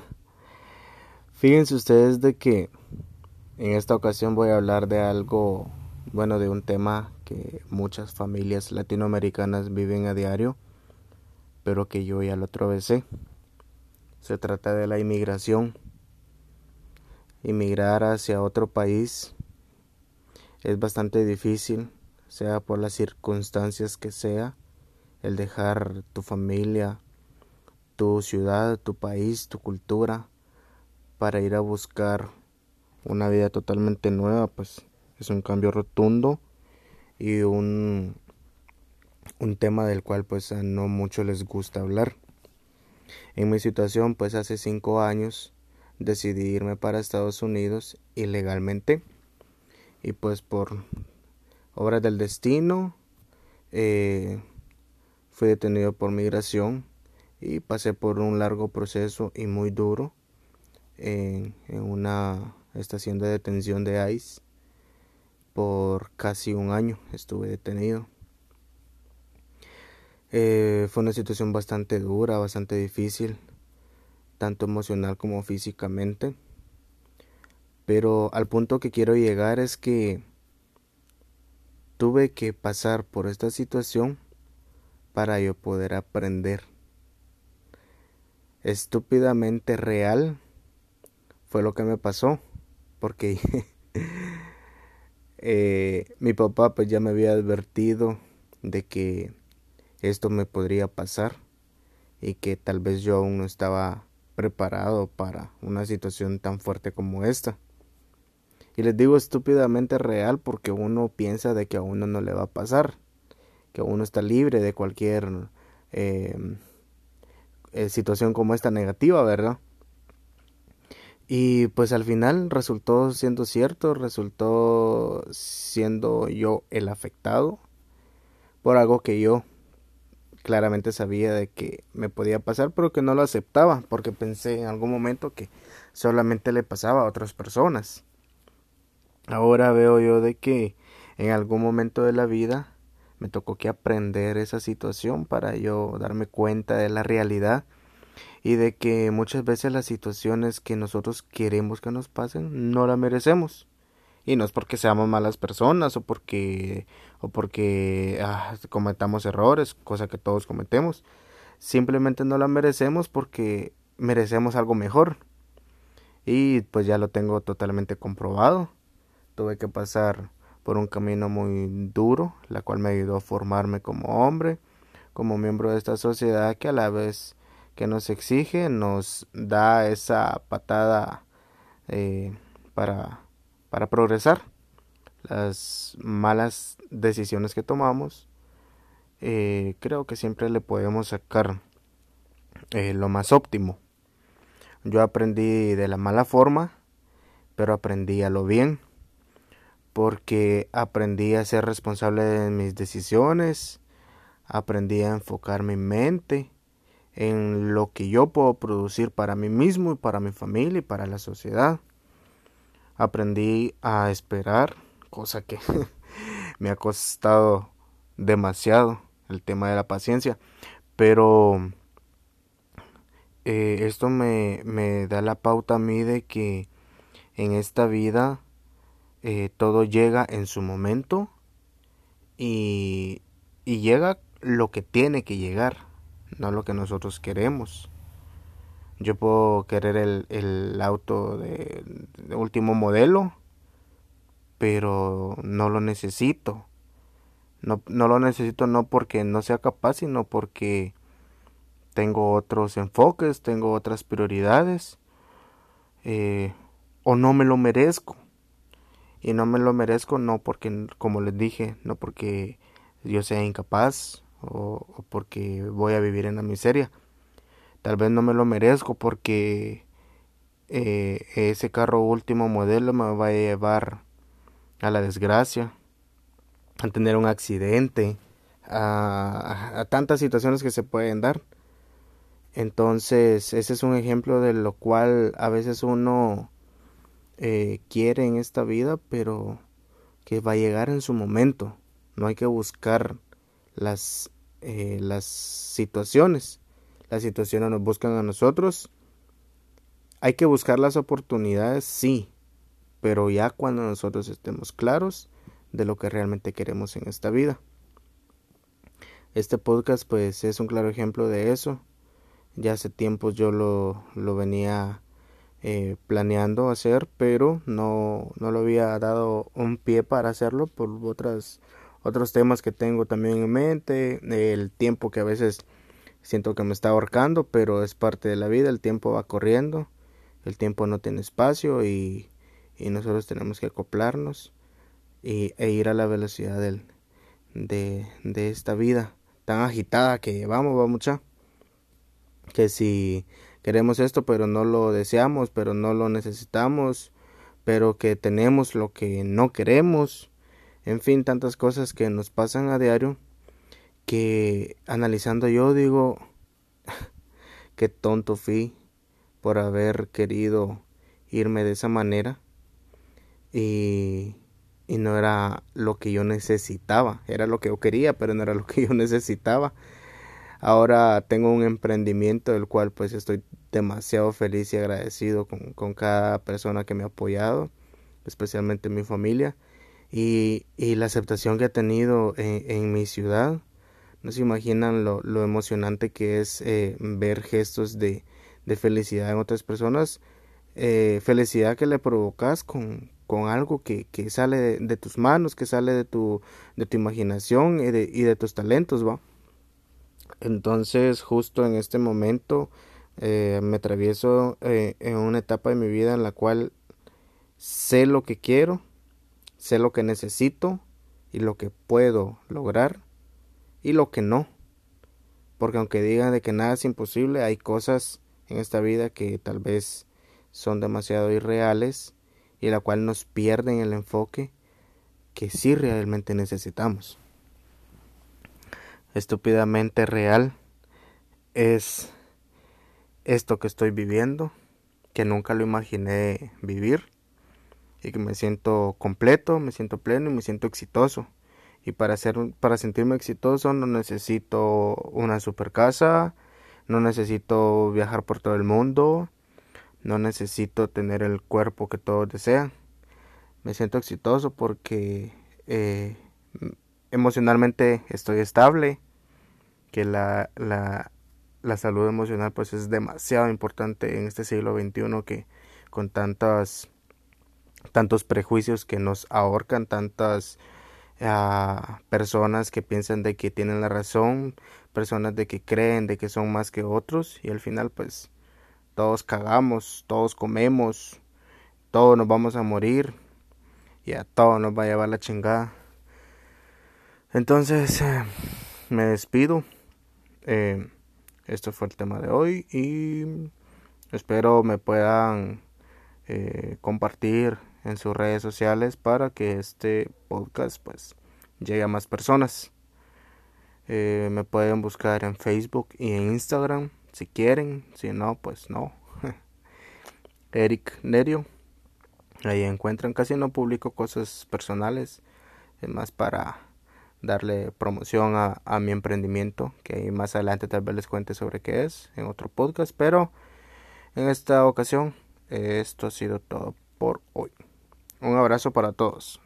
Fíjense ustedes de que en esta ocasión voy a hablar de algo, bueno, de un tema que muchas familias latinoamericanas viven a diario, pero que yo ya lo atravesé. Se trata de la inmigración. Inmigrar hacia otro país es bastante difícil, sea por las circunstancias que sea, el dejar tu familia, tu ciudad, tu país, tu cultura, para ir a buscar una vida totalmente nueva, pues es un cambio rotundo y un, un tema del cual pues a no mucho les gusta hablar. En mi situación pues hace cinco años decidí irme para Estados Unidos ilegalmente y pues por obras del destino eh, fui detenido por migración y pasé por un largo proceso y muy duro en, una estación de detención de ICE por casi un año estuve detenido eh, fue una situación bastante dura bastante difícil tanto emocional como físicamente pero al punto que quiero llegar es que tuve que pasar por esta situación para yo poder aprender. Estúpidamente real fue lo que me pasó, porque eh, mi papá pues ya me había advertido de que esto me podría pasar y que tal vez yo aún no estaba preparado para una situación tan fuerte como esta. Y les digo estúpidamente real porque uno piensa de que a uno no le va a pasar, que uno está libre de cualquier eh, eh, situación como esta negativa, ¿verdad? Y pues al final resultó siendo cierto, resultó siendo yo el afectado por algo que yo claramente sabía de que me podía pasar, pero que no lo aceptaba, porque pensé en algún momento que solamente le pasaba a otras personas. Ahora veo yo de que en algún momento de la vida me tocó que aprender esa situación para yo darme cuenta de la realidad y de que muchas veces las situaciones que nosotros queremos que nos pasen no la merecemos. Y no es porque seamos malas personas o porque o porque ah, cometamos errores cosa que todos cometemos. Simplemente no la merecemos porque merecemos algo mejor. Y pues ya lo tengo totalmente comprobado. Tuve que pasar por un camino muy duro, la cual me ayudó a formarme como hombre, como miembro de esta sociedad que a la vez que nos exige nos da esa patada eh, para, para progresar. Las malas decisiones que tomamos, eh, creo que siempre le podemos sacar eh, lo más óptimo. Yo aprendí de la mala forma, pero aprendí a lo bien porque aprendí a ser responsable de mis decisiones, aprendí a enfocar mi mente en lo que yo puedo producir para mí mismo y para mi familia y para la sociedad. Aprendí a esperar, cosa que me ha costado demasiado el tema de la paciencia, pero eh, esto me, me da la pauta a mí de que en esta vida eh, todo llega en su momento y, y llega lo que tiene que llegar, no lo que nosotros queremos. Yo puedo querer el, el auto de, último modelo, pero no lo necesito. No, no lo necesito no porque no sea capaz, sino porque tengo otros enfoques, tengo otras prioridades, eh, o no me lo merezco y no me lo merezco no porque como les dije no porque yo sea incapaz o, porque voy a vivir en la miseria. Tal vez no me lo merezco porque eh, ese carro último modelo me va a llevar a la desgracia a tener un accidente a, a tantas situaciones que se pueden dar. Entonces ese es un ejemplo de lo cual a veces uno eh, quiere en esta vida, pero que va a llegar en su momento. No hay que buscar las, eh, las situaciones. Las situaciones nos buscan a nosotros hay que buscar las oportunidades, sí, pero ya cuando nosotros estemos claros de lo que realmente queremos en esta vida. Este podcast pues es un claro ejemplo de eso. Ya hace tiempo yo lo, lo venía eh, planeando hacer, pero no, no lo había dado un pie para hacerlo por otras, otros temas que tengo también en mente, el tiempo que a veces siento que me está ahorcando, pero es parte de la vida, el tiempo va corriendo, el tiempo no tiene espacio y, y nosotros tenemos que acoplarnos y, e ir a la velocidad del, de, de esta vida tan agitada que llevamos, va mucha. Que si queremos esto, pero no lo deseamos, pero no lo necesitamos, pero que tenemos lo que no queremos. En fin, tantas cosas que nos pasan a diario que analizando yo digo, qué tonto fui por haber querido irme de esa manera y y no era lo que yo necesitaba, era lo que yo quería, pero no era lo que yo necesitaba. Ahora tengo un emprendimiento del cual pues estoy demasiado feliz y agradecido con, con cada persona que me ha apoyado, especialmente mi familia, y, y la aceptación que ha tenido en, mi ciudad. No se imaginan lo, lo emocionante que es eh, ver gestos de, de, felicidad en otras personas, eh, felicidad que le provocas con, con algo que, que sale de, tus manos, que sale de tu, de tu imaginación y de, y de tus talentos, ¿va? Entonces, justo en este momento eh, me atravieso eh, en una etapa de mi vida en la cual sé lo que quiero, sé lo que necesito y lo que puedo lograr y lo que no. Porque aunque digan de que nada es imposible, hay cosas en esta vida que tal vez son demasiado irreales y la cual nos pierden el enfoque que sí realmente necesitamos. Estúpidamente real es esto que estoy viviendo, que nunca lo imaginé vivir y que me siento completo, me siento pleno y me siento exitoso. Y para ser para sentirme exitoso no necesito una super casa, no necesito viajar por todo el mundo, no necesito tener el cuerpo que todos desean. Me siento exitoso porque eh, emocionalmente estoy estable, que la, la, la, salud emocional pues es demasiado importante en este siglo XXI que con tantas tantos prejuicios que nos ahorcan, tantas uh, personas que piensan de que tienen la razón, personas de que creen de que son más que otros y al final pues todos cagamos, todos comemos, todos nos vamos a morir y a todos nos va a llevar la chingada. Entonces, eh, me despido. Eh, esto fue el tema de hoy y espero me puedan eh, compartir en sus redes sociales para que este podcast pues llegue a más personas. me pueden buscar en Facebook y en Instagram si quieren, si no, pues no. Eric Nerio. Ahí encuentran, casi no publico cosas personales, es más para darle promoción a, a mi emprendimiento, que más adelante tal vez les cuente sobre qué es en otro podcast, pero en esta ocasión esto ha sido todo por hoy. Un abrazo para todos.